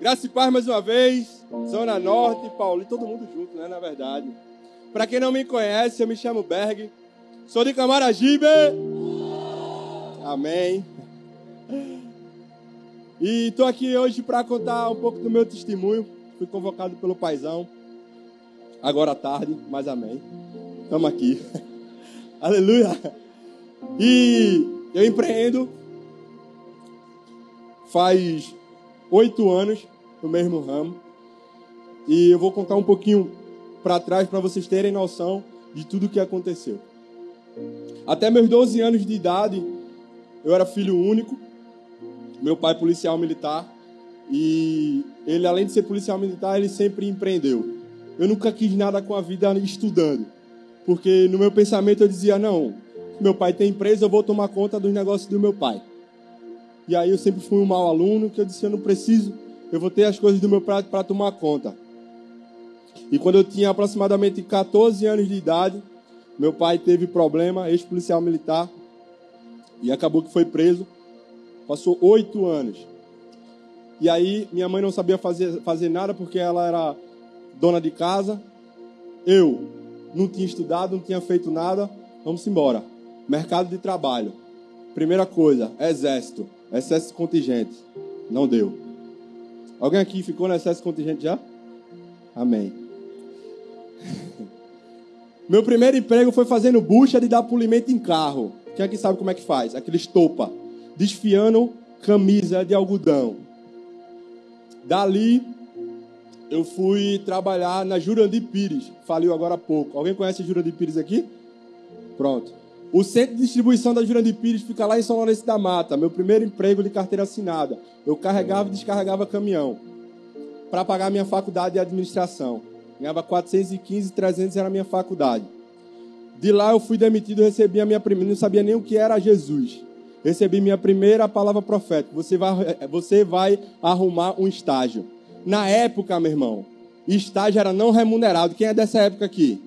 Graça e paz mais uma vez. Zona Norte, Paulo, e todo mundo junto, né? Na verdade. Para quem não me conhece, eu me chamo Berg. Sou de Camaragibe. Amém. E estou aqui hoje para contar um pouco do meu testemunho. Fui convocado pelo paizão. Agora à tarde, mas amém. Estamos aqui. Aleluia. E eu empreendo faz oito anos no mesmo ramo. E eu vou contar um pouquinho para trás para vocês terem noção de tudo o que aconteceu. Até meus 12 anos de idade, eu era filho único. Meu pai policial militar e ele além de ser policial militar, ele sempre empreendeu. Eu nunca quis nada com a vida estudando, porque no meu pensamento eu dizia não, meu pai tem empresa, eu vou tomar conta dos negócios do meu pai. E aí eu sempre fui um mau aluno, que eu disse, eu não preciso, eu vou ter as coisas do meu pai para tomar conta. E quando eu tinha aproximadamente 14 anos de idade, meu pai teve problema, ex-policial militar, e acabou que foi preso. Passou oito anos. E aí minha mãe não sabia fazer, fazer nada porque ela era dona de casa. Eu não tinha estudado, não tinha feito nada. Vamos embora. Mercado de trabalho. Primeira coisa, exército. Excesso contingente. Não deu. Alguém aqui ficou no excesso contingente já? Amém. Meu primeiro emprego foi fazendo bucha de dar polimento em carro. Quem aqui sabe como é que faz? Aquele estopa. Desfiando camisa de algodão. Dali, eu fui trabalhar na Jurandir Pires. Faliu agora há pouco. Alguém conhece a Jurandir Pires aqui? Pronto. O centro de distribuição da Jurandir Pires fica lá em São Lourenço da Mata. Meu primeiro emprego de carteira assinada. Eu carregava e descarregava caminhão para pagar minha faculdade de administração. Ganhava 415, 300 era a minha faculdade. De lá eu fui demitido, recebi a minha primeira, não sabia nem o que era Jesus. Recebi minha primeira palavra profética. Você vai, você vai arrumar um estágio. Na época, meu irmão, estágio era não remunerado. Quem é dessa época aqui?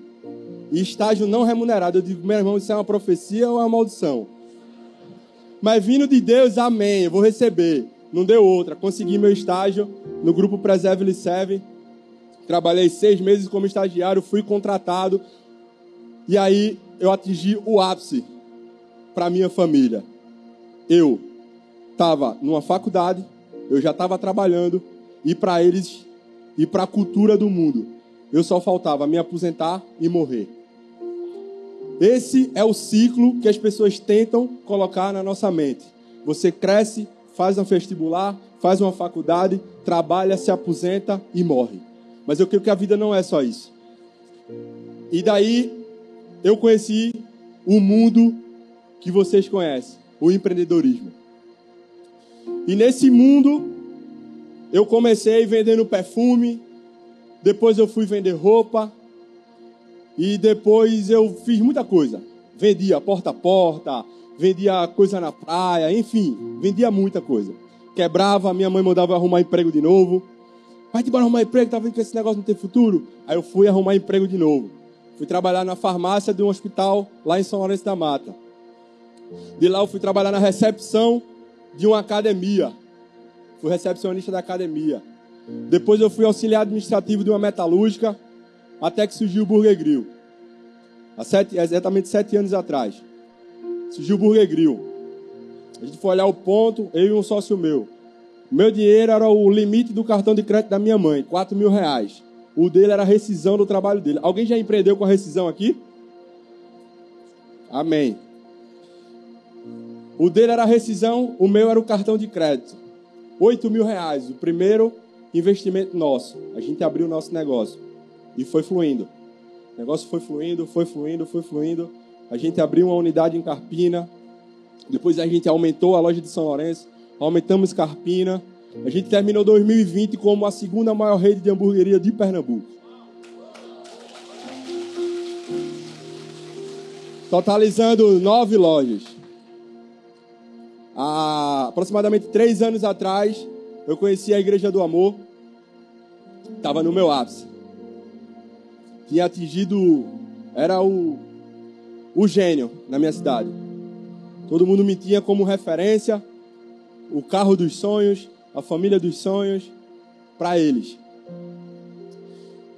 Estágio não remunerado. Eu digo, meu irmão, isso é uma profecia ou é uma maldição? Mas vindo de Deus, amém, eu vou receber. Não deu outra. Consegui meu estágio no grupo Preserve e Serve. Trabalhei seis meses como estagiário, fui contratado. E aí eu atingi o ápice para minha família. Eu estava numa faculdade, eu já estava trabalhando, e para eles e para a cultura do mundo, eu só faltava me aposentar e morrer. Esse é o ciclo que as pessoas tentam colocar na nossa mente. Você cresce, faz um vestibular, faz uma faculdade, trabalha, se aposenta e morre. Mas eu creio que a vida não é só isso. E daí eu conheci o mundo que vocês conhecem, o empreendedorismo. E nesse mundo eu comecei vendendo perfume, depois eu fui vender roupa, e depois eu fiz muita coisa. Vendia porta a porta, vendia coisa na praia, enfim, vendia muita coisa. Quebrava, minha mãe mandava arrumar emprego de novo. Vai te embora arrumar emprego, tá vendo que esse negócio não tem futuro? Aí eu fui arrumar emprego de novo. Fui trabalhar na farmácia de um hospital lá em São Lourenço da Mata. De lá eu fui trabalhar na recepção de uma academia. Fui recepcionista da academia. Depois eu fui auxiliar administrativo de uma metalúrgica até que surgiu o Burger Grill. Há sete, exatamente sete anos atrás. Surgiu o Burger Grill. A gente foi olhar o ponto, eu e um sócio meu. Meu dinheiro era o limite do cartão de crédito da minha mãe, 4 mil reais. O dele era a rescisão do trabalho dele. Alguém já empreendeu com a rescisão aqui? Amém. O dele era a rescisão, o meu era o cartão de crédito. 8 mil reais, o primeiro investimento nosso. A gente abriu o nosso negócio. E foi fluindo. O negócio foi fluindo, foi fluindo, foi fluindo. A gente abriu uma unidade em Carpina. Depois a gente aumentou a loja de São Lourenço. Aumentamos Carpina. A gente terminou 2020 como a segunda maior rede de hamburgueria de Pernambuco. Totalizando nove lojas. Há aproximadamente três anos atrás, eu conheci a Igreja do Amor. Estava no meu ápice tinha atingido, era o, o gênio na minha cidade. Todo mundo me tinha como referência, o carro dos sonhos, a família dos sonhos. para eles.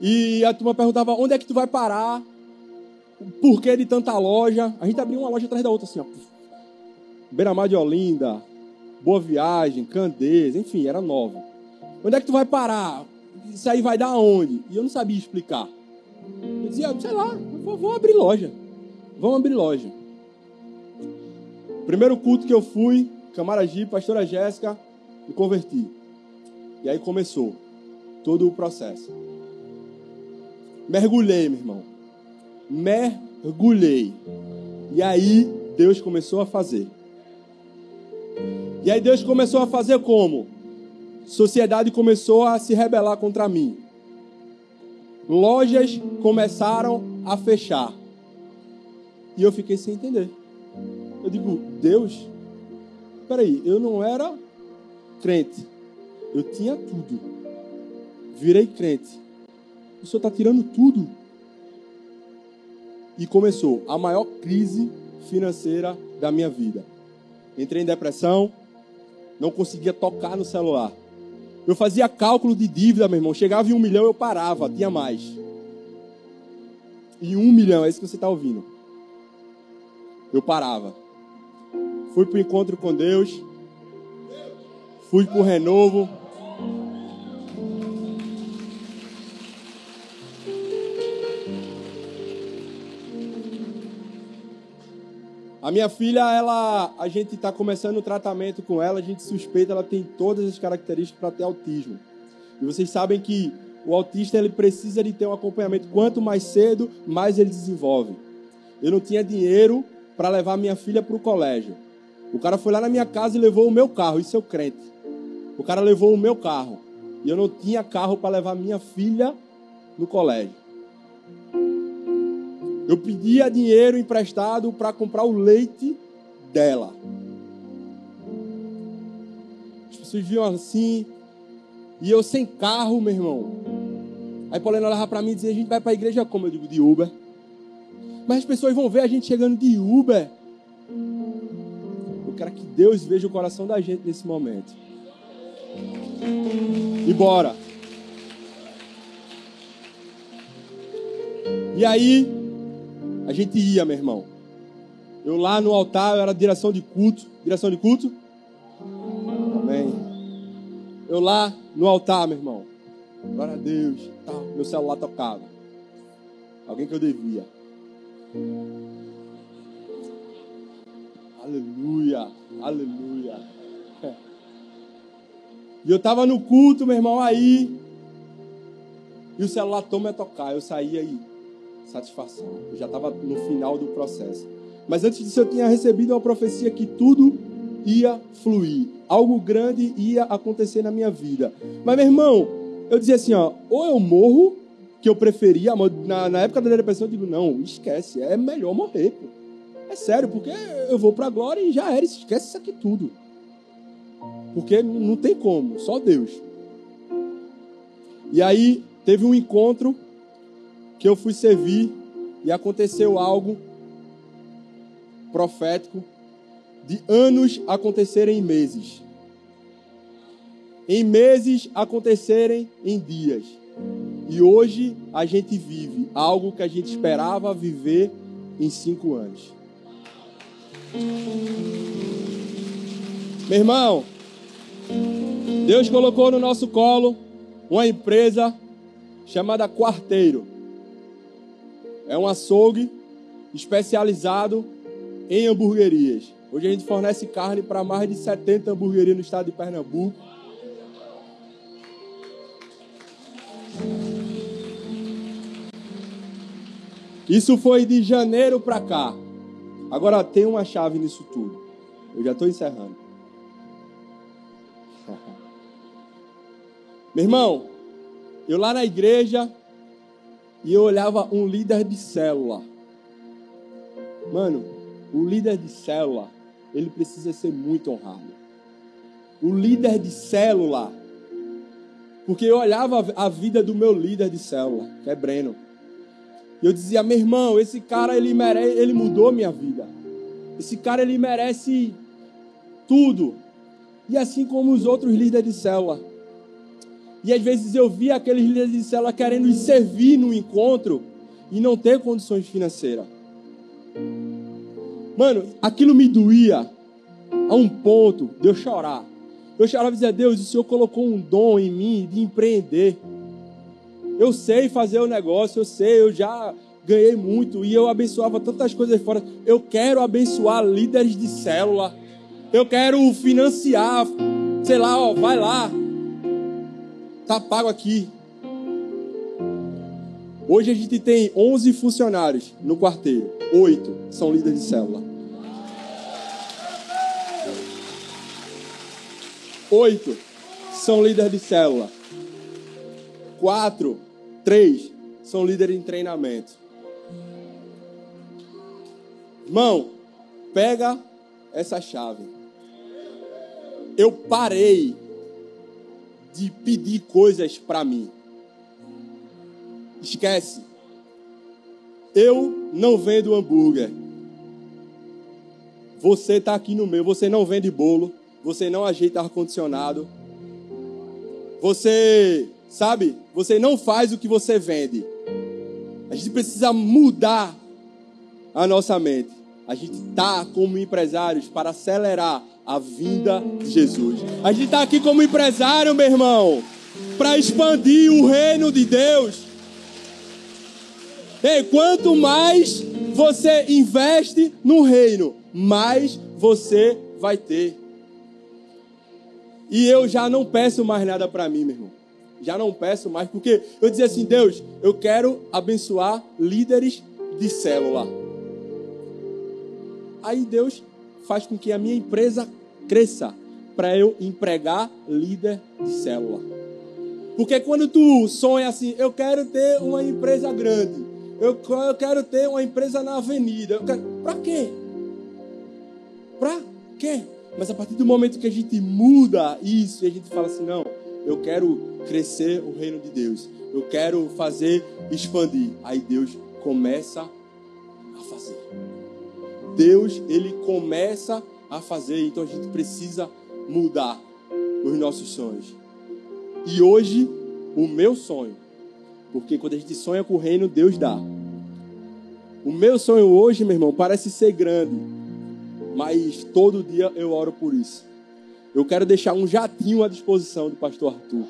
E a turma perguntava: onde é que tu vai parar? Por que de tanta loja? A gente abriu uma loja atrás da outra, assim, ó. Beira-Mar de Olinda, Boa Viagem, Candeias, enfim, era nova. Onde é que tu vai parar? Isso aí vai dar onde? E eu não sabia explicar. Eu dizia, sei lá, vou abrir loja. Vamos abrir loja. Primeiro culto que eu fui, Camaragibe, pastora Jéssica, me converti. E aí começou todo o processo. Mergulhei, meu irmão. Mergulhei. E aí Deus começou a fazer. E aí Deus começou a fazer como? Sociedade começou a se rebelar contra mim. Lojas começaram a fechar. E eu fiquei sem entender. Eu digo, Deus, peraí, eu não era crente. Eu tinha tudo. Virei crente. O senhor está tirando tudo. E começou a maior crise financeira da minha vida. Entrei em depressão, não conseguia tocar no celular. Eu fazia cálculo de dívida, meu irmão. Chegava em um milhão, eu parava, tinha mais. E um milhão, é isso que você está ouvindo. Eu parava. Fui para o encontro com Deus. Fui para o renovo. A minha filha, ela, a gente está começando o tratamento com ela, a gente suspeita, ela tem todas as características para ter autismo. E vocês sabem que o autista ele precisa de ter um acompanhamento. Quanto mais cedo, mais ele desenvolve. Eu não tinha dinheiro para levar minha filha para o colégio. O cara foi lá na minha casa e levou o meu carro, isso é o crente. O cara levou o meu carro. E eu não tinha carro para levar minha filha no colégio. Eu pedia dinheiro emprestado para comprar o leite dela. As pessoas viam assim, e eu sem carro, meu irmão. Aí Paulina olhava para mim e dizia: A gente vai para a igreja como? Eu digo: De Uber. Mas as pessoas vão ver a gente chegando de Uber. Eu quero que Deus veja o coração da gente nesse momento. E bora. E aí, a gente ia, meu irmão. Eu lá no altar, eu era direção de culto. Direção de culto? Amém. Eu lá no altar, meu irmão. Glória a Deus. Tá, meu celular tocava. Alguém que eu devia. Aleluia. Aleluia. E eu tava no culto, meu irmão, aí. E o celular toma a tocar. Eu saía aí satisfação. Eu já estava no final do processo. Mas antes disso, eu tinha recebido uma profecia que tudo ia fluir. Algo grande ia acontecer na minha vida. Mas, meu irmão, eu dizia assim: ó, ou eu morro, que eu preferia, na, na época da depressão, eu digo: não, esquece, é melhor morrer. Pô. É sério, porque eu vou para a glória e já era, esquece isso aqui tudo. Porque não tem como, só Deus. E aí teve um encontro que eu fui servir e aconteceu algo profético de anos acontecerem em meses. Em meses acontecerem em dias. E hoje a gente vive algo que a gente esperava viver em cinco anos. Meu irmão, Deus colocou no nosso colo uma empresa chamada Quarteiro. É um açougue especializado em hamburguerias. Hoje a gente fornece carne para mais de 70 hamburguerias no estado de Pernambuco. Isso foi de janeiro para cá. Agora tem uma chave nisso tudo. Eu já estou encerrando. Meu irmão, eu lá na igreja, e eu olhava um líder de célula. Mano, o líder de célula, ele precisa ser muito honrado. O líder de célula, porque eu olhava a vida do meu líder de célula, que é Breno. E eu dizia, meu irmão, esse cara ele merece, ele mudou minha vida. Esse cara ele merece tudo. E assim como os outros líderes de célula. E às vezes eu via aqueles líderes de célula querendo servir no encontro e não ter condições financeiras. Mano, aquilo me doía a um ponto de eu chorar. Eu chorava e dizia, Deus, o Senhor colocou um dom em mim de empreender. Eu sei fazer o negócio, eu sei, eu já ganhei muito e eu abençoava tantas coisas fora. Eu quero abençoar líderes de célula. Eu quero financiar, sei lá, ó, vai lá. Tá pago aqui. Hoje a gente tem 11 funcionários no quarteiro. Oito são líderes de célula. Oito são líderes de célula. Quatro, três são líderes em treinamento. Irmão, pega essa chave. Eu parei de pedir coisas para mim. Esquece. Eu não vendo hambúrguer. Você está aqui no meio. Você não vende bolo. Você não ajeita ar-condicionado. Você, sabe? Você não faz o que você vende. A gente precisa mudar a nossa mente. A gente está como empresários para acelerar a vinda de Jesus. A gente está aqui como empresário, meu irmão, para expandir o reino de Deus. Ei, quanto mais você investe no reino, mais você vai ter. E eu já não peço mais nada para mim, meu irmão. Já não peço mais, porque eu dizia assim: Deus, eu quero abençoar líderes de célula. Aí Deus faz com que a minha empresa cresça para eu empregar líder de célula. Porque quando tu sonha assim, eu quero ter uma empresa grande, eu, eu quero ter uma empresa na avenida, para quê? Para quê? Mas a partir do momento que a gente muda isso e a gente fala assim, não, eu quero crescer o reino de Deus, eu quero fazer expandir, aí Deus começa a fazer. Deus, ele começa a fazer, então a gente precisa mudar os nossos sonhos. E hoje, o meu sonho, porque quando a gente sonha com o reino, Deus dá. O meu sonho hoje, meu irmão, parece ser grande, mas todo dia eu oro por isso. Eu quero deixar um jatinho à disposição do pastor Arthur.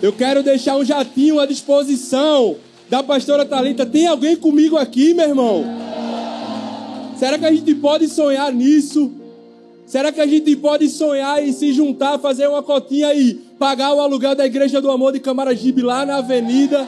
Eu quero deixar um jatinho à disposição da pastora Talita. Tem alguém comigo aqui, meu irmão? Será que a gente pode sonhar nisso? Será que a gente pode sonhar e se juntar, fazer uma cotinha e pagar o aluguel da Igreja do Amor de Camaragibe lá na avenida?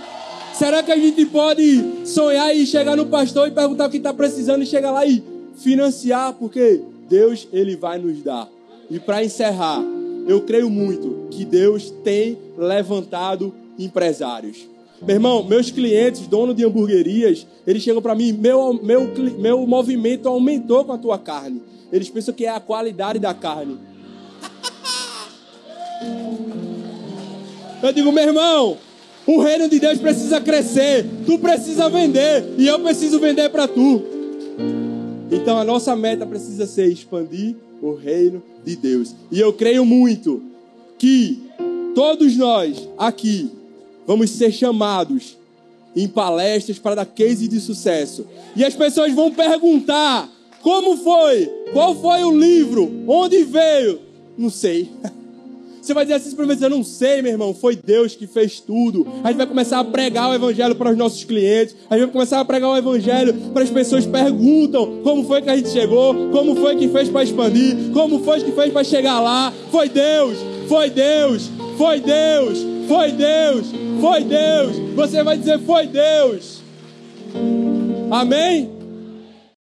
Será que a gente pode sonhar e chegar no pastor e perguntar o que está precisando e chegar lá e financiar? Porque Deus, Ele vai nos dar. E para encerrar, eu creio muito que Deus tem levantado empresários. Meu irmão, meus clientes, dono de hamburguerias, eles chegam para mim, meu, meu, meu movimento aumentou com a tua carne. Eles pensam que é a qualidade da carne. Eu digo, meu irmão, o reino de Deus precisa crescer, tu precisa vender e eu preciso vender para tu. Então a nossa meta precisa ser expandir o reino de Deus. E eu creio muito que todos nós aqui vamos ser chamados em palestras para dar case de sucesso. E as pessoas vão perguntar: como foi? Qual foi o livro? Onde veio? Não sei. Você vai dizer assim para mim, eu não sei, meu irmão, foi Deus que fez tudo. A gente vai começar a pregar o evangelho para os nossos clientes. A gente vai começar a pregar o evangelho para as pessoas perguntam como foi que a gente chegou, como foi que fez para expandir, como foi que fez para chegar lá. Foi Deus, foi Deus, foi Deus, foi Deus, foi Deus. Você vai dizer foi Deus. Amém?